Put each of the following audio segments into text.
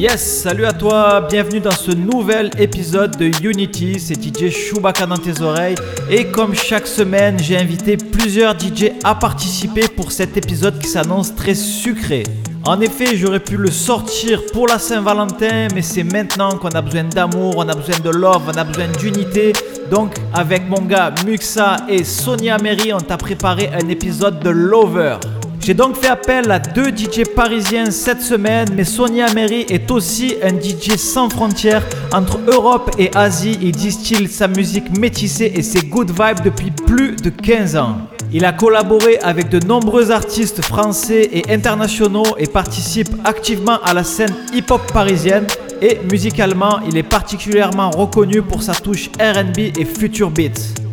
Yes, salut à toi, bienvenue dans ce nouvel épisode de Unity, c'est DJ Chewbacca dans tes oreilles et comme chaque semaine j'ai invité plusieurs DJ à participer pour cet épisode qui s'annonce très sucré. En effet, j'aurais pu le sortir pour la Saint-Valentin, mais c'est maintenant qu'on a besoin d'amour, on a besoin de love, on a besoin d'unité. Donc, avec mon gars Muxa et Sonia Mary, on t'a préparé un épisode de Lover. J'ai donc fait appel à deux DJ parisiens cette semaine, mais Sonia Mary est aussi un DJ sans frontières entre Europe et Asie. Il distille sa musique métissée et ses good vibes depuis plus de 15 ans. Il a collaboré avec de nombreux artistes français et internationaux et participe activement à la scène hip-hop parisienne. Et musicalement, il est particulièrement reconnu pour sa touche RB et future beats.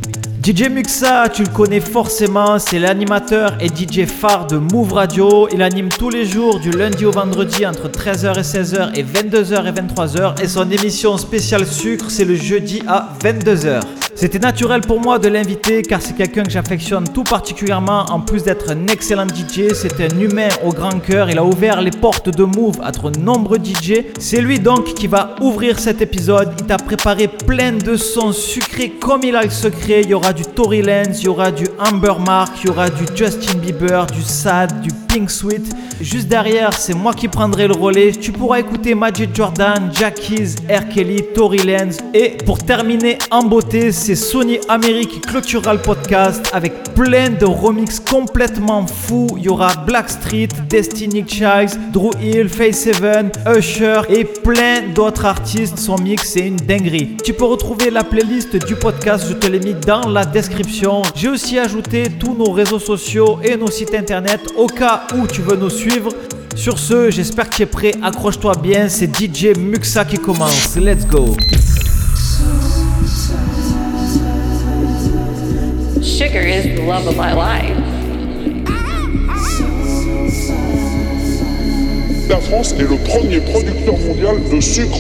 DJ Muxa, tu le connais forcément, c'est l'animateur et DJ phare de Move Radio. Il anime tous les jours du lundi au vendredi entre 13h et 16h et 22h et 23h. Et son émission spéciale sucre, c'est le jeudi à 22h. C'était naturel pour moi de l'inviter car c'est quelqu'un que j'affectionne tout particulièrement. En plus d'être un excellent DJ, c'est un humain au grand cœur. Il a ouvert les portes de Move à de nombreux DJ. C'est lui donc qui va ouvrir cet épisode. Il t'a préparé plein de sons sucrés comme il a le secret. Il y aura du Tory Lanez, il y aura du Amber Mark, il y aura du Justin Bieber, du Sad, du Pink Sweet. Juste derrière, c'est moi qui prendrai le relais. Tu pourras écouter Magic Jordan, Jackies, R. Kelly, Tory Lanez. Et pour terminer en beauté, c'est Sony Amérique Clôtural Podcast avec plein de remix complètement fous. Il y aura Blackstreet, Destiny Child, Drew Hill, Face Seven, Usher et plein d'autres artistes. Son mix, c'est une dinguerie. Tu peux retrouver la playlist du podcast, je te l'ai mis dans la description. J'ai aussi ajouté tous nos réseaux sociaux et nos sites internet au cas où tu veux nous suivre. Sur ce, j'espère que tu es prêt. Accroche-toi bien, c'est DJ Muxa qui commence. Let's go. Sugar is the love of my life. La France est le premier producteur mondial de sucre.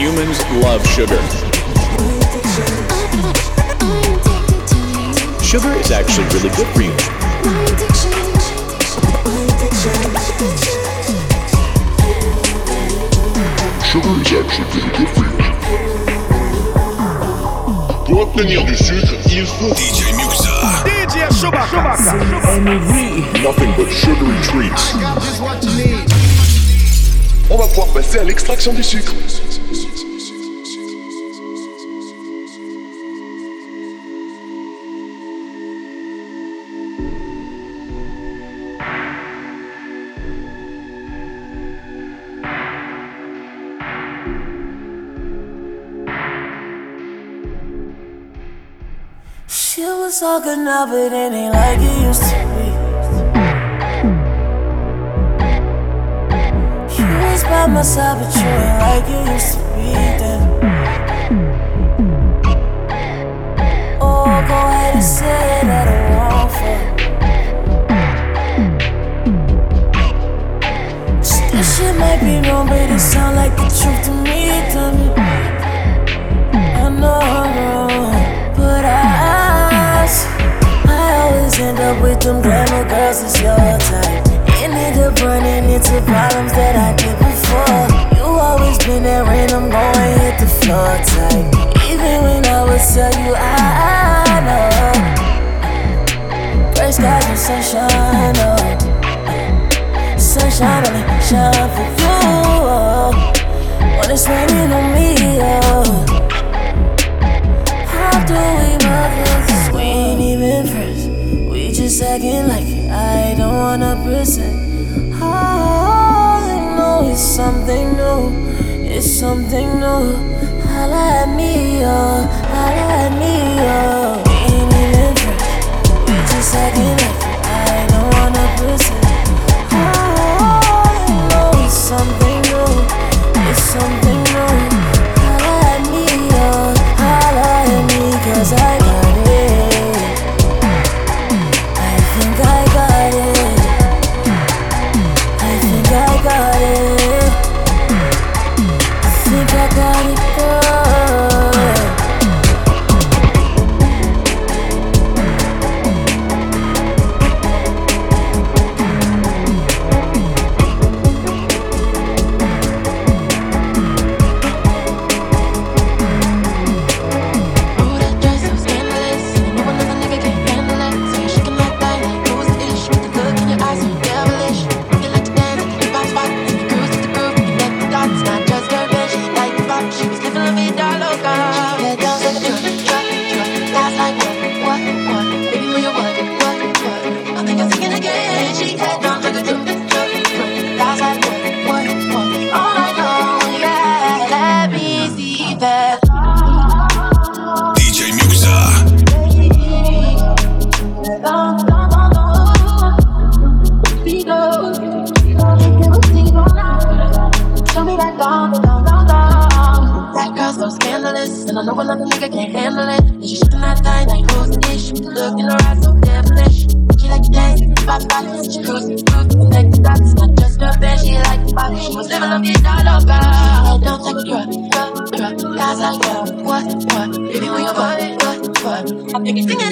Humans love sugar. Sugar is actually really good for you. Sugar is actually really good obtenir du sucre, il faut DJ Muxa. DJ Chewbacca. nothing but sugary treats. Just what you need. On va pouvoir passer à l'extraction du sucre. All good now, but it ain't like it used to be. You was by my side, but you ain't like it used to be then. Oh, go ahead and say that I won't fall. This shit might be wrong, but it sound like the truth to me, to me. I know I'm wrong, but I end up with them glamour girls, it's your type. And end up running into problems that I did before. You always been there It's something new. Holla at me, oh. Know another nigga can't handle it. And she shaking that thing like who's the issue? Look in her eyes so devilish. She like to dance, pop pop, she cruising through the next stop. Not just her bed, she like to pop. She was never love me, not a girl. Don't take a drug, drug, drug. Guys like, what, what? Baby, when you're what, what? I'm thinking, thinking.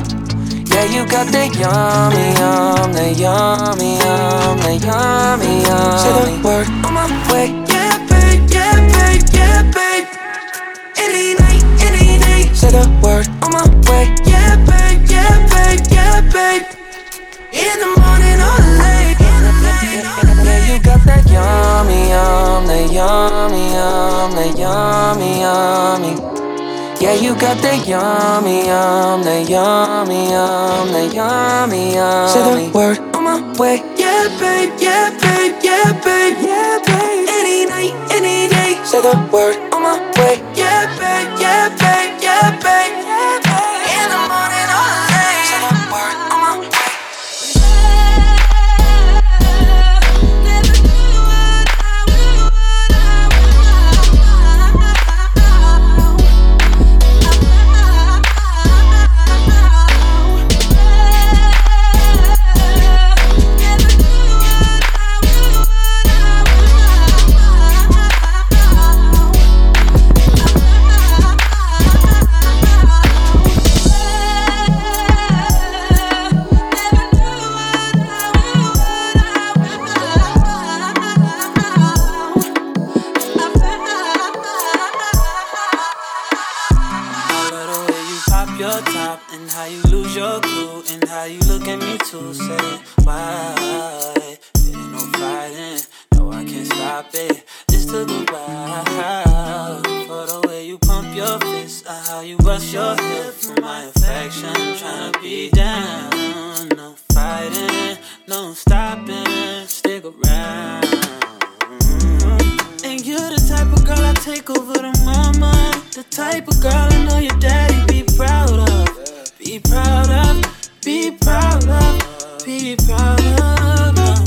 Yeah, you got that yummy, yum, that yummy, yum, that yummy, yummy. Say the word on my way, yeah, babe, yeah, babe, yeah, babe. Ain't night, ain't night. Say the word on my way. Yeah, babe, yeah, babe, yeah, babe. In the morning or late. Yeah, you got that yummy, yum, that yummy, yum, that yummy, yummy. Yeah, you got that yummy, yum, that yummy, yum, that yummy, yummy. Say the word on my way. Yeah, babe, yeah, babe, yeah, babe, yeah, babe. Any night, any day. Say the word on my way. Yeah, babe, yeah, babe, yeah, babe. Your top and how you lose your cool and how you look at me to say why. There ain't no fighting, no I can't stop it. This took a while for the way you pump your fist, or how you bust your hip for my affection. Tryna be down, no fighting, no stopping, stick around. And you're the type of girl I take over the mama. The type of girl I know your daddy be proud of. Be proud of, be proud of, be proud of.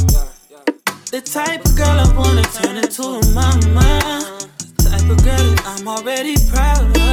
The type of girl I wanna turn into a mama. The type of girl I'm already proud of.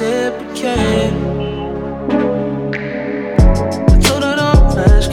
reciprocate. I told her don't ask,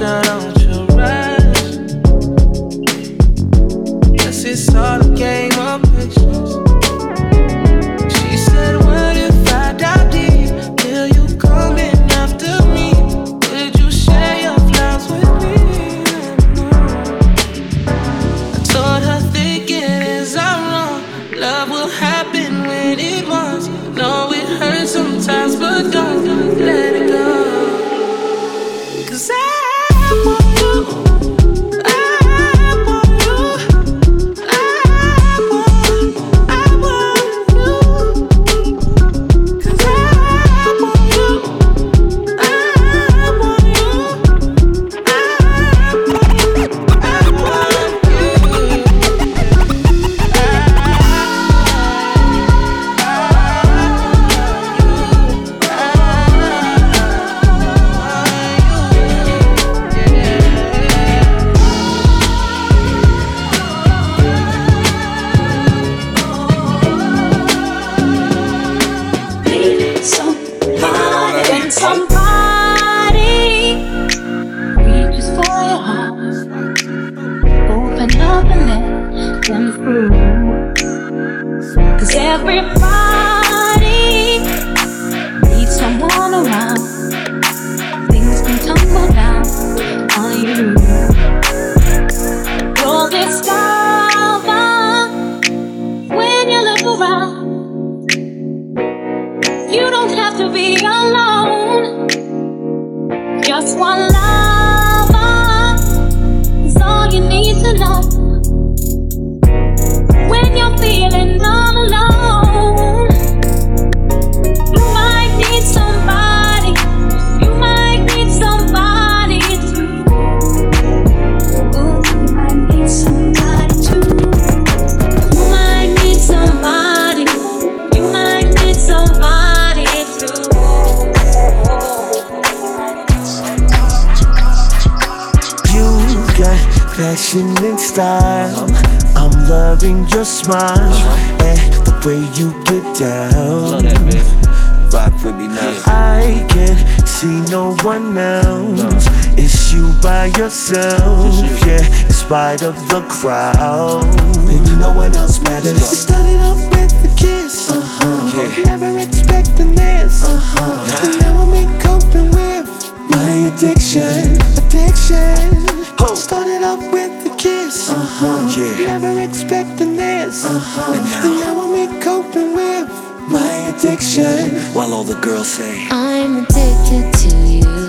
smile and the way you get down. Rock with me now. I can't see no one else. It's you by yourself, yeah, in spite of the crowd. Baby, no one else matters. It started off with a kiss, uh huh. Yeah. Never expecting this, uh huh. And now I'm coping with my addiction, addiction. Started off with a kiss, uh huh. Yeah. Never expecting uh-huh. And now, I'm coping with my addiction. While all the girls say, I'm addicted to you.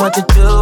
What to do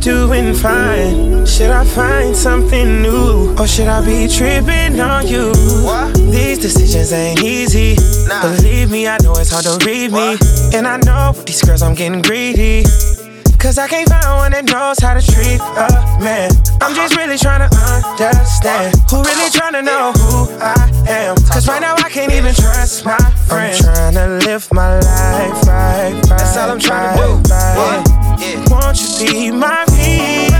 doing fine. Should I find something new? Or should I be tripping on you? What? These decisions ain't easy. Nah. Believe me, I know it's hard to read me. What? And I know with these girls I'm getting greedy. Cause I can't find one that knows how to treat a man. I'm just really trying to understand who really trying to know who I am. Cause right now I can't even trust my friends. I'm trying to live my life right. right That's all I'm trying right, to do. Right. Yeah. Won't you be my peace?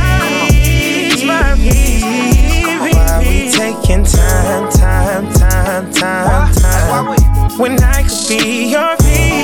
My V. Why we taking time, time, time, time, time? When I could be your V.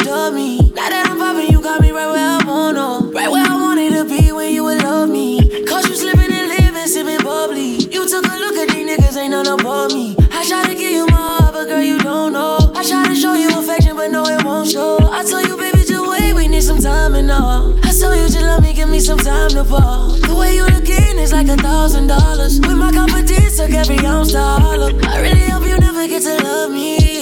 all done me. Now that I'm popping, you got me right where I wanna. Right where I wanted to be when you would love me. Cause you slipping and living, sipping bubbly. You took a look at these niggas, ain't none above me. I tried to give you my heart, but girl, you don't know. I tried to show you affection, but no, it won't show. I tell you, baby, just wait, we need some time and all. I tell you, just love me, give me some time to fall. The way you looking is like a thousand dollars. With my confidence, took every ounce to hollow. I really hope you never get to love me.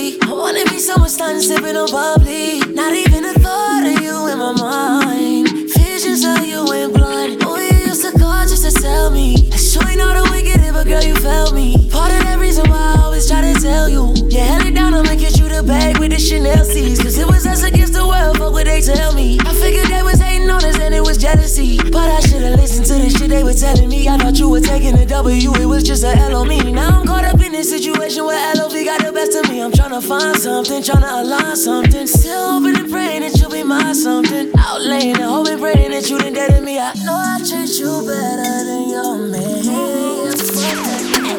Starting sipping on bubbly. Not even a thought of you in my mind. Visions of you in blood. Oh, you used to call just to tell me. I sure ain't know the wicked, but girl, you felt me. Part of that reason why I always try to tell you. You held it down, I'ma get you the bag with the Chanel C's. Cause it was us against the world, fuck what they tell me. I figured that was hating on us and it was jealousy. But I should've listened to the shit they were telling me. I thought you were taking a W, it was just a L on me. Now I'm caught up in this situation where LOV got the best of me. I'm tryna find something, tryna align something. Still hoping and praying that you'll be my something. Out laying and hoping, praying that you didn't dead to me. I know I treat you better than your man.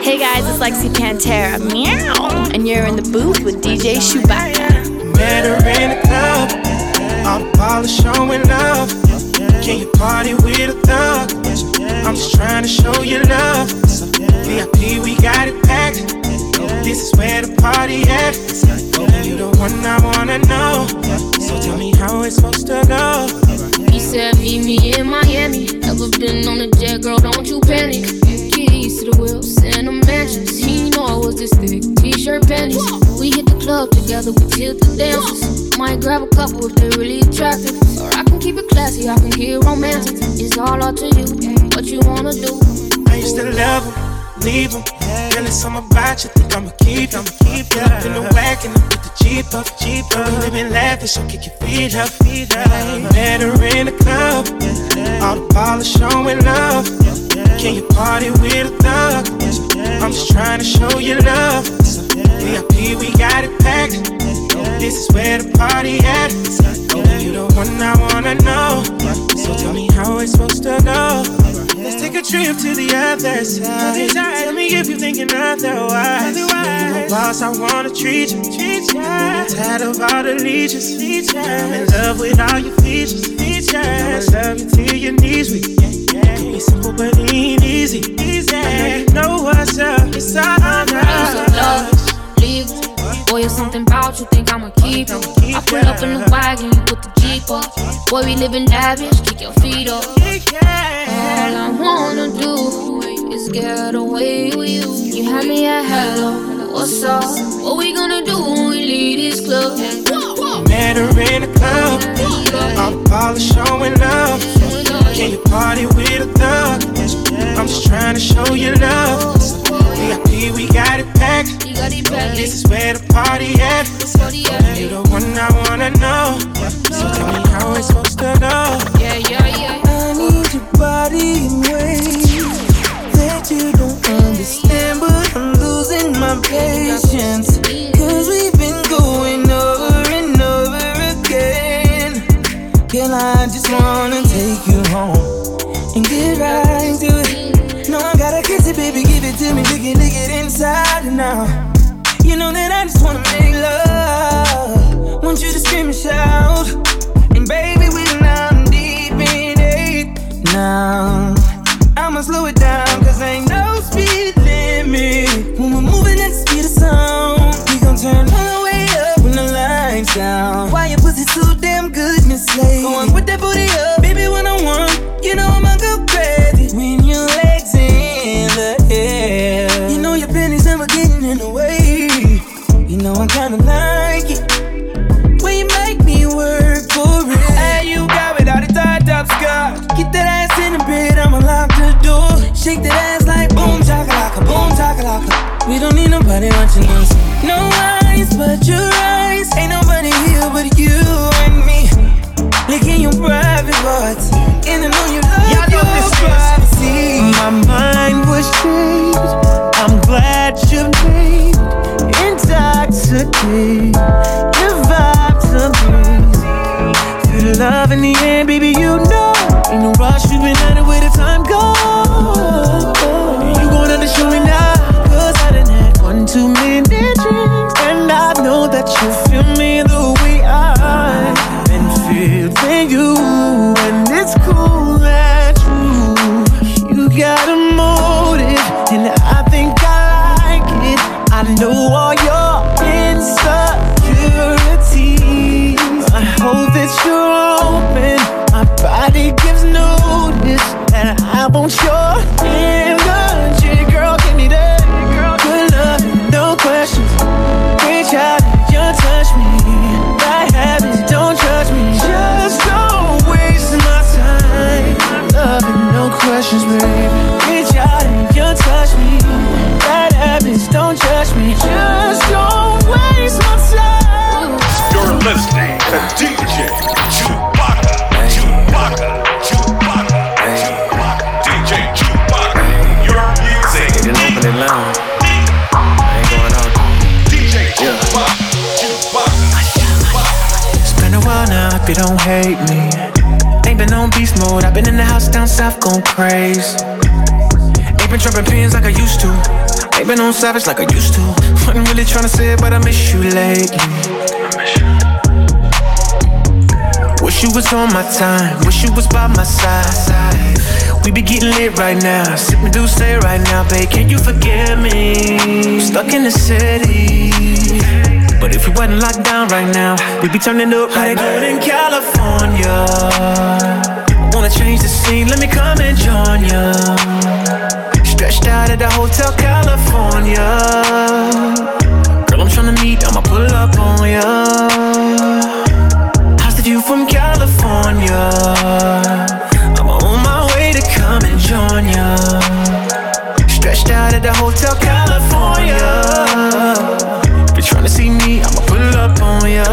Hey guys, it's Lexi Pantera. Meow. And you're in the booth with DJ Chewbacca. Met her in the club, all the ballers showing love. Can you party with a thug? I'm just trying to show you love. VIP, we got it packed. This is where the party at. You the one I wanna know. So tell me how it's supposed to go. He said, Meet me in Miami. Never been on a jet, girl, don't you panic. Keys to the wheels and the mansions. He know I was this thick. T shirt panties. We hit the club together, we tilt the dances. Might grab a couple if they're really attractive. Keep it classy, I can get romantic. It's all up to you, what you wanna do. I used to love him, leave him. Girl, it's something about you, think I'ma keep him. Keep up in the wagon, with the Jeep up, Jeep up. We living lavish, so kick your feet up, feet up. Met her in the club, all the ballers showing love. Can you party with a thug? I'm just trying to show you love. VIP, we got it packed. This is where the party at. You the one I wanna know. So tell me how it's supposed to go. Let's take a trip to the other side. Tell me if you're thinking otherwise. You're my boss, I wanna treat you. I'm tired of all the leeches. I'm in love with all your features. I'ma love you till your knees weak. Be simple, but it ain't easy. I know you know what's up. It's all Love, love. Leave. Boy, it's something about you, think I'ma keep it. I pull up in the wagon, you put the Jeep up. Boy, we living lavish, kick your feet up. All I wanna do is get away with you. You had me at hello, what's up? What we gonna do when we leave this club? Met her in the club. The ballers showing love. Can you party with a thug? I'm just trying to show you love. VIP, we got it packed. This is where the party at. You the one I wanna know. So tell me how it's supposed to go. Yeah, yeah, yeah. I need your body in ways that you don't understand, but I'm losing my patience. Cause we've been going over and over again. Girl, I just wanna take you home and get right to it. No, I baby, give it to me, lick it, lick it inside out. You know that I just wanna make love. Want you to scream and shout. And baby, we now deep in it. Now, I'ma slow it intoxicate. Your vibes amazing. Feel the love in the air, baby. No questions, Ain't been dropping pins like I used to. Ain't been on savage like I used to. Wasn't really trying to say it, but I miss you lately. Wish you was on my time, wish you was by my side. We be getting lit right now, sipping D'ussé right now, babe. Can you forgive me? Stuck in the city. But if we wasn't locked down right now, we'd be turning up right good in California. Change the scene, let me come and join ya. Stretched out at the Hotel California. Girl, I'm tryna meet, I'ma pull up on ya. How's the view from California? I'm on my way to come and join ya. Stretched out at the Hotel California. If you're trying to see me, I'ma pull up on ya.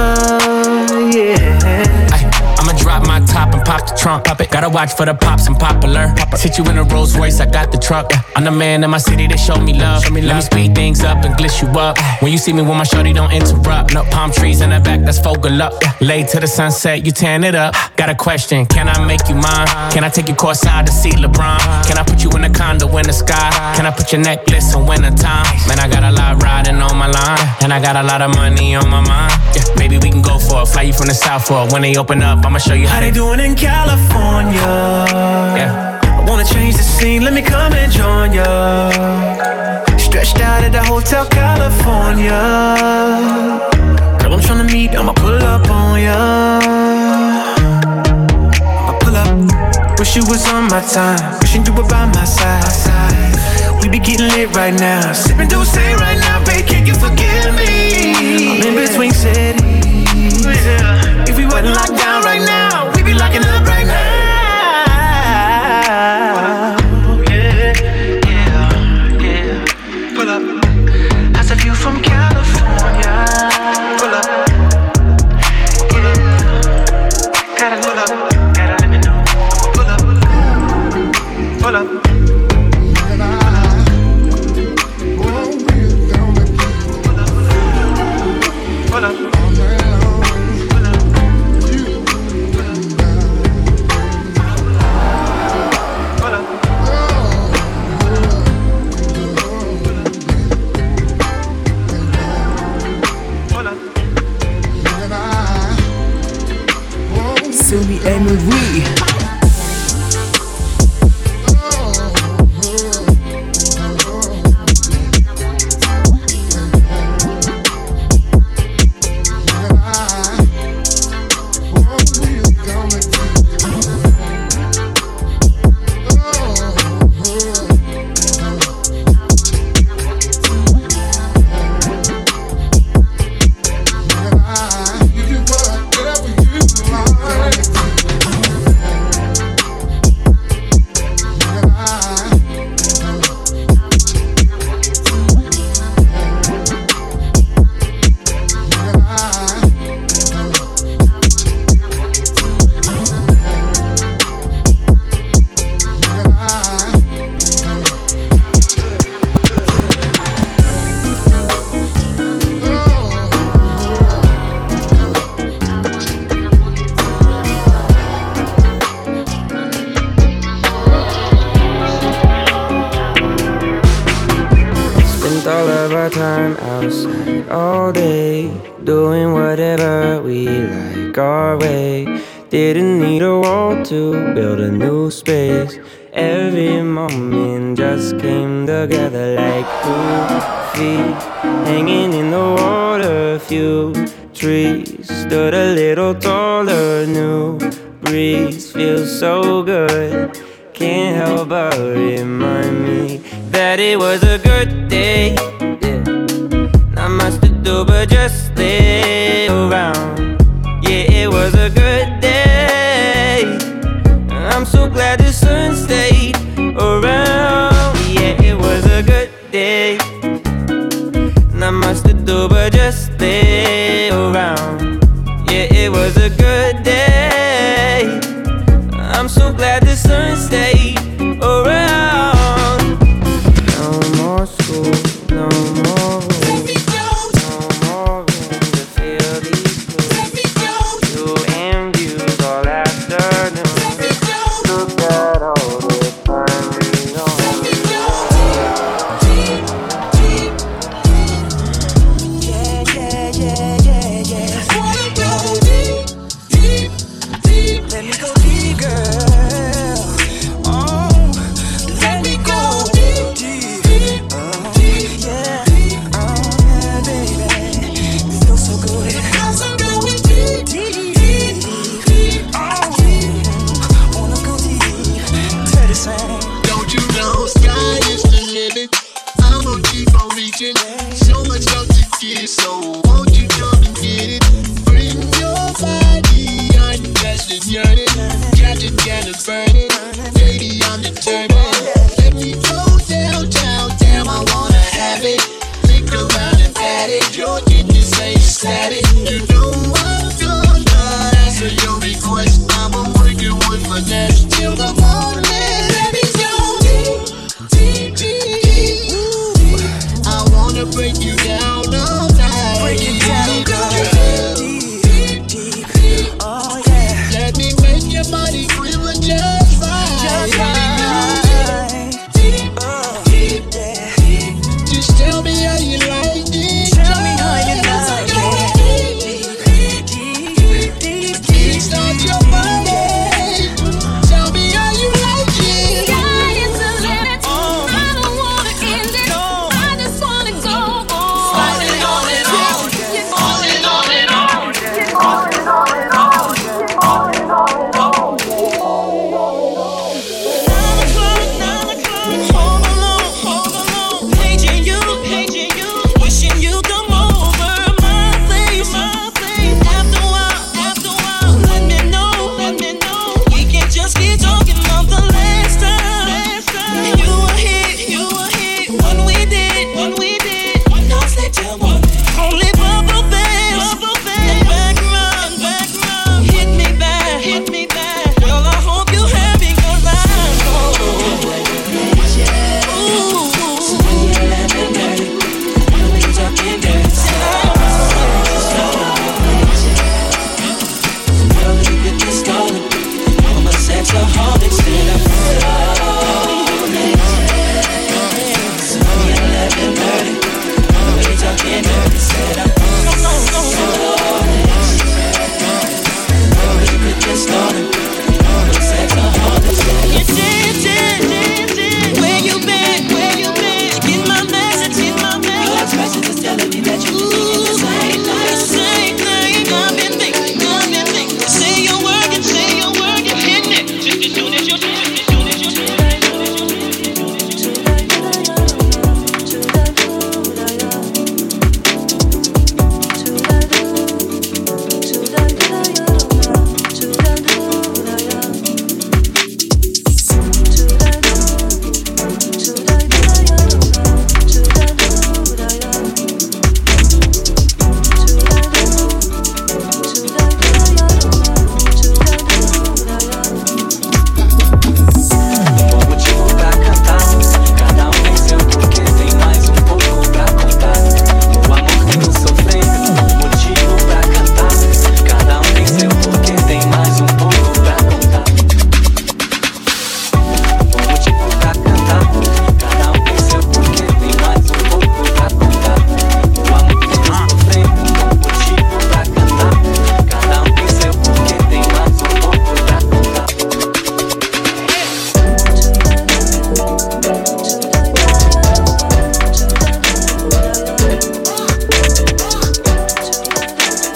Yeah. I'ma drop my top pop the trunk. Pop it. Gotta watch for the pops and popular. Sit you in a Rolls Royce, I got the truck. I'm the man in my city, they show me love. Let me speed things up and gliss you up. When you see me with my shorty, don't interrupt. No palm trees in the back, that's focal up. Lay to the sunset, you tan it up. Got a question, can I make you mine? Can I take you courtside to see LeBron? Can I put you in a condo in the sky? Can I put your necklace in wintertime? Man, I got a lot riding on my line. And I got a lot of money on my mind. Yeah, maybe we can go for it. Fly you from the south for it. When they open up, I'ma show you how How they doing in California? Yeah. I wanna change the scene, let me come and join ya. Stretched out at the Hotel California. Girl, I'm tryna meet, I'ma pull up on ya. I'ma pull up. Wish you was on my time, wishing you were by my side. We be getting lit right now, sipping D'ussé right now, babe, can you forgive me? I'm in between cities. If we wasn't locked down locking up right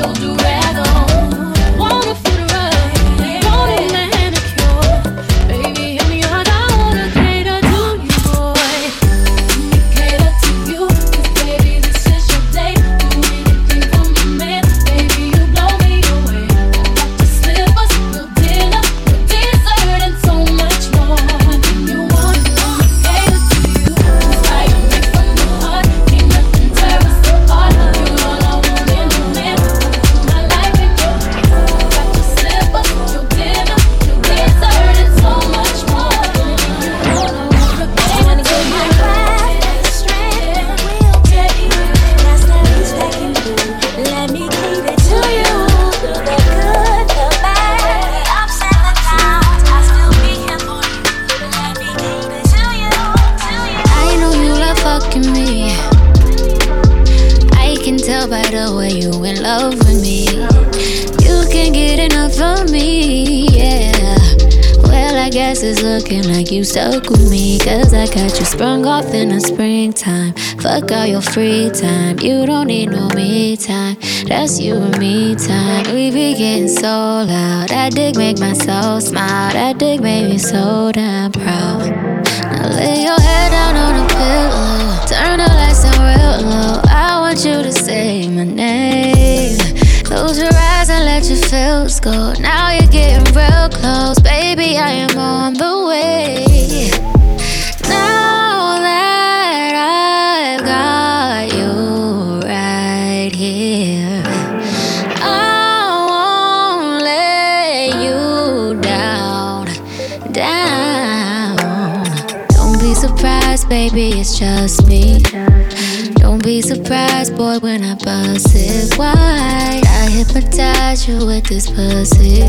your do free time. You don't need no me time. That's you and me time. We be getting so loud. That dick make my soul smile. That dick made me so damn proud. Now lay your head down on a pillow. Turn the lights down real low. I want you to say my name. Close your eyes and let your feels go. Now you're getting real close, baby. I am on the boy, when I bust it wide. I hypnotize you with this pussy.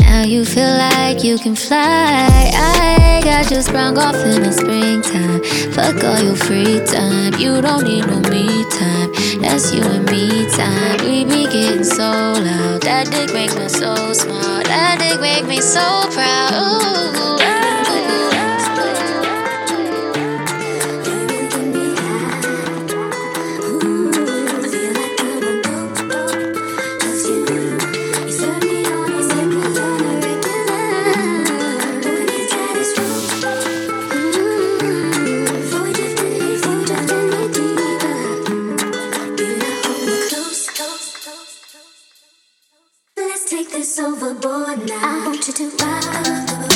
Now you feel like you can fly. I got you sprung off in the springtime. Fuck all your free time. You don't need no me time. That's you and me time. We be getting so loud. That dick make me so smart. That dick make me so proud. Ooh. Overboard now. I want you to this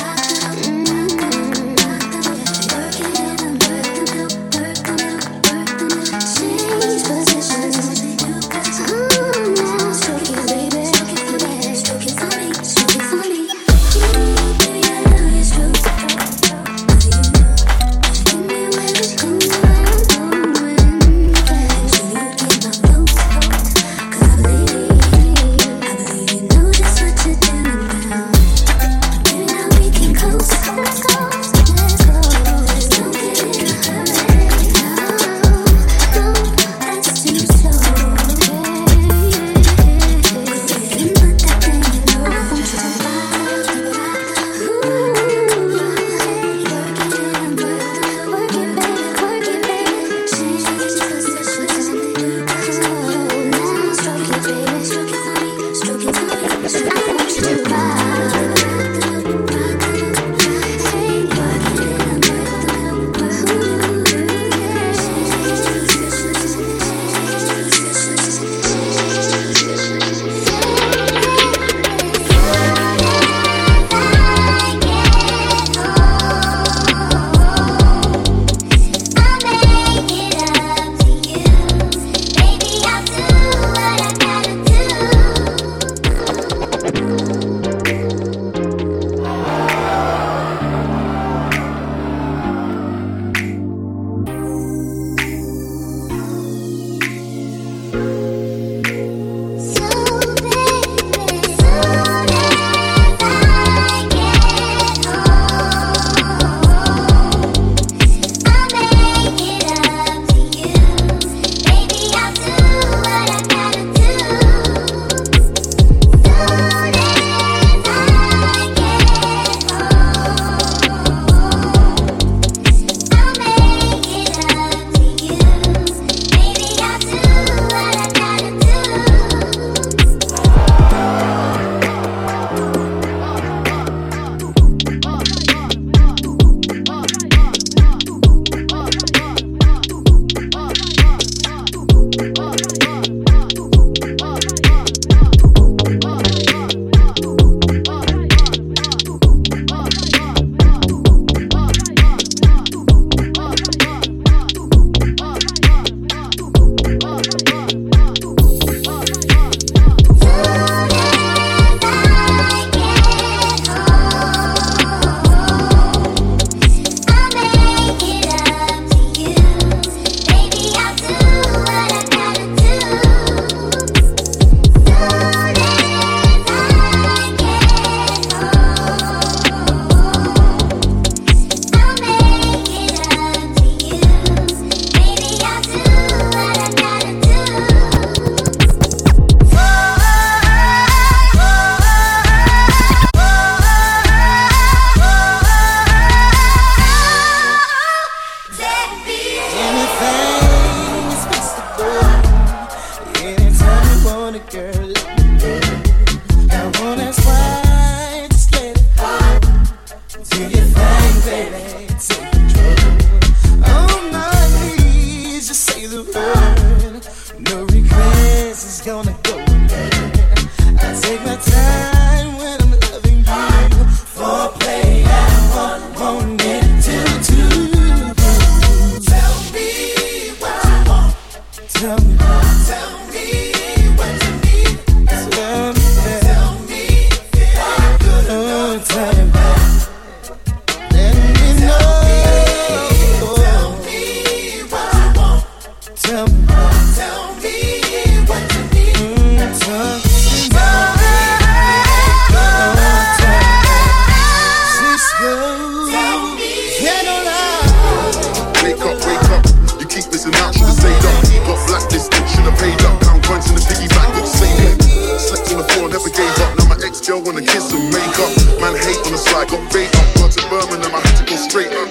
never gave up. Now my ex girl wanna kiss and make up. Man hate on the side, got bait up. Got to Birmingham, I had to go straight up.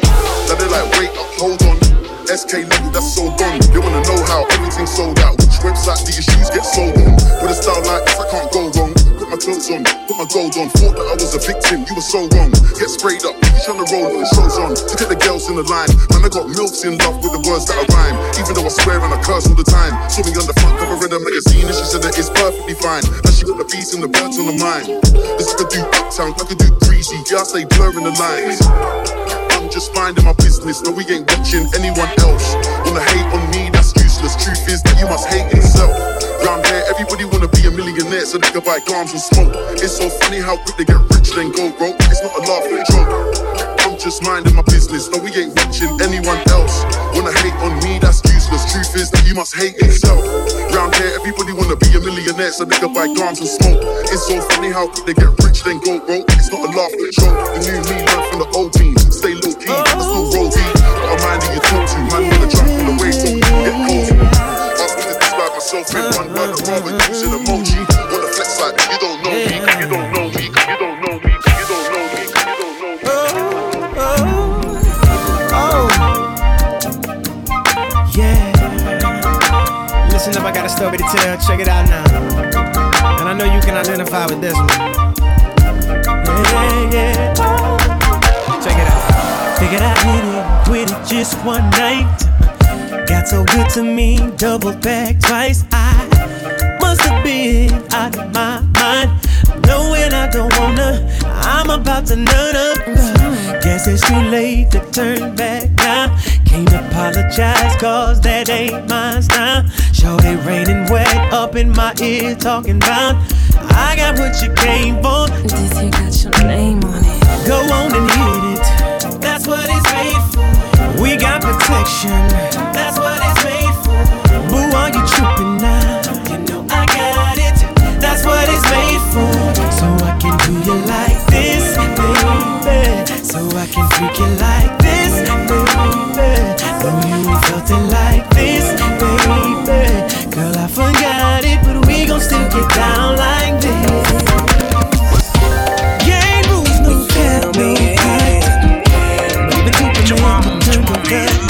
Now they like, wait up, hold on. SK level, that's so gone. You wanna know how everything sold out? Which website do your shoes get sold on? With a style like this, I can't go wrong. Put my clothes on, put my gold on. Thought that I was a victim, you were so wrong. Get sprayed up, you tryna roll the show's on. To get the girls in the line, man, I got milks in love with the words that I rhyme. Even though I swear and I curse all the time. Saw me on the of the magazine and she said that it's perfectly fine. Now she got the beats and the birds on the mind. This could do uptown, I could do greasy, yeah, I stay blurring the lines. I'm just minding my business. No, we ain't watching anyone else. Wanna hate on me, that's useless. Truth is that you must hate yourself. Round here, everybody wanna be a millionaire so they can buy grams and smoke. It's so funny how quick they get rich, then go broke. It's not a laughing joke. I'm just minding my business. No, we ain't watching anyone else. Wanna hate on me, that's useless. Truth is that you must hate yourself. Round here, everybody wanna be a millionaire so they can buy guns and smoke. It's so funny how they get rich, then go broke. It's not a laughing joke. The new me learn from the old team. Stay low key, there's no oh. roll deep. Got a mind that you talk to, man wanna jump on the way, so can get close. Me to describe myself in one word, rather use an emoji. On the flex side, you don't know me, you don't know Listen up, I got a story to tell. Check it out now. And I know you can identify with this one. Yeah, yeah, yeah. Check it out. Figured I hit it, quit it just one night. Got so good to me, double back twice. I must have been out of my mind. Knowing I don't wanna, I'm about to nut up. Guess it's too late to turn back now. Can't apologize, cause that ain't mine now. Shorty raining wet up in my ear, talking about I got what you came for. This here got your name on it. Go on and hit it. That's what it's made for. We got protection. That's what it's made for. Boo, are you tripping now? You know I got it. That's what it's made for. So I can do you like this, baby. So I can freak you like this, baby. No, you felt it like this, baby. Girl, I forgot it, but we gon' still get down like this. Game rules, no cap, no cap. Maybe two can make it turn the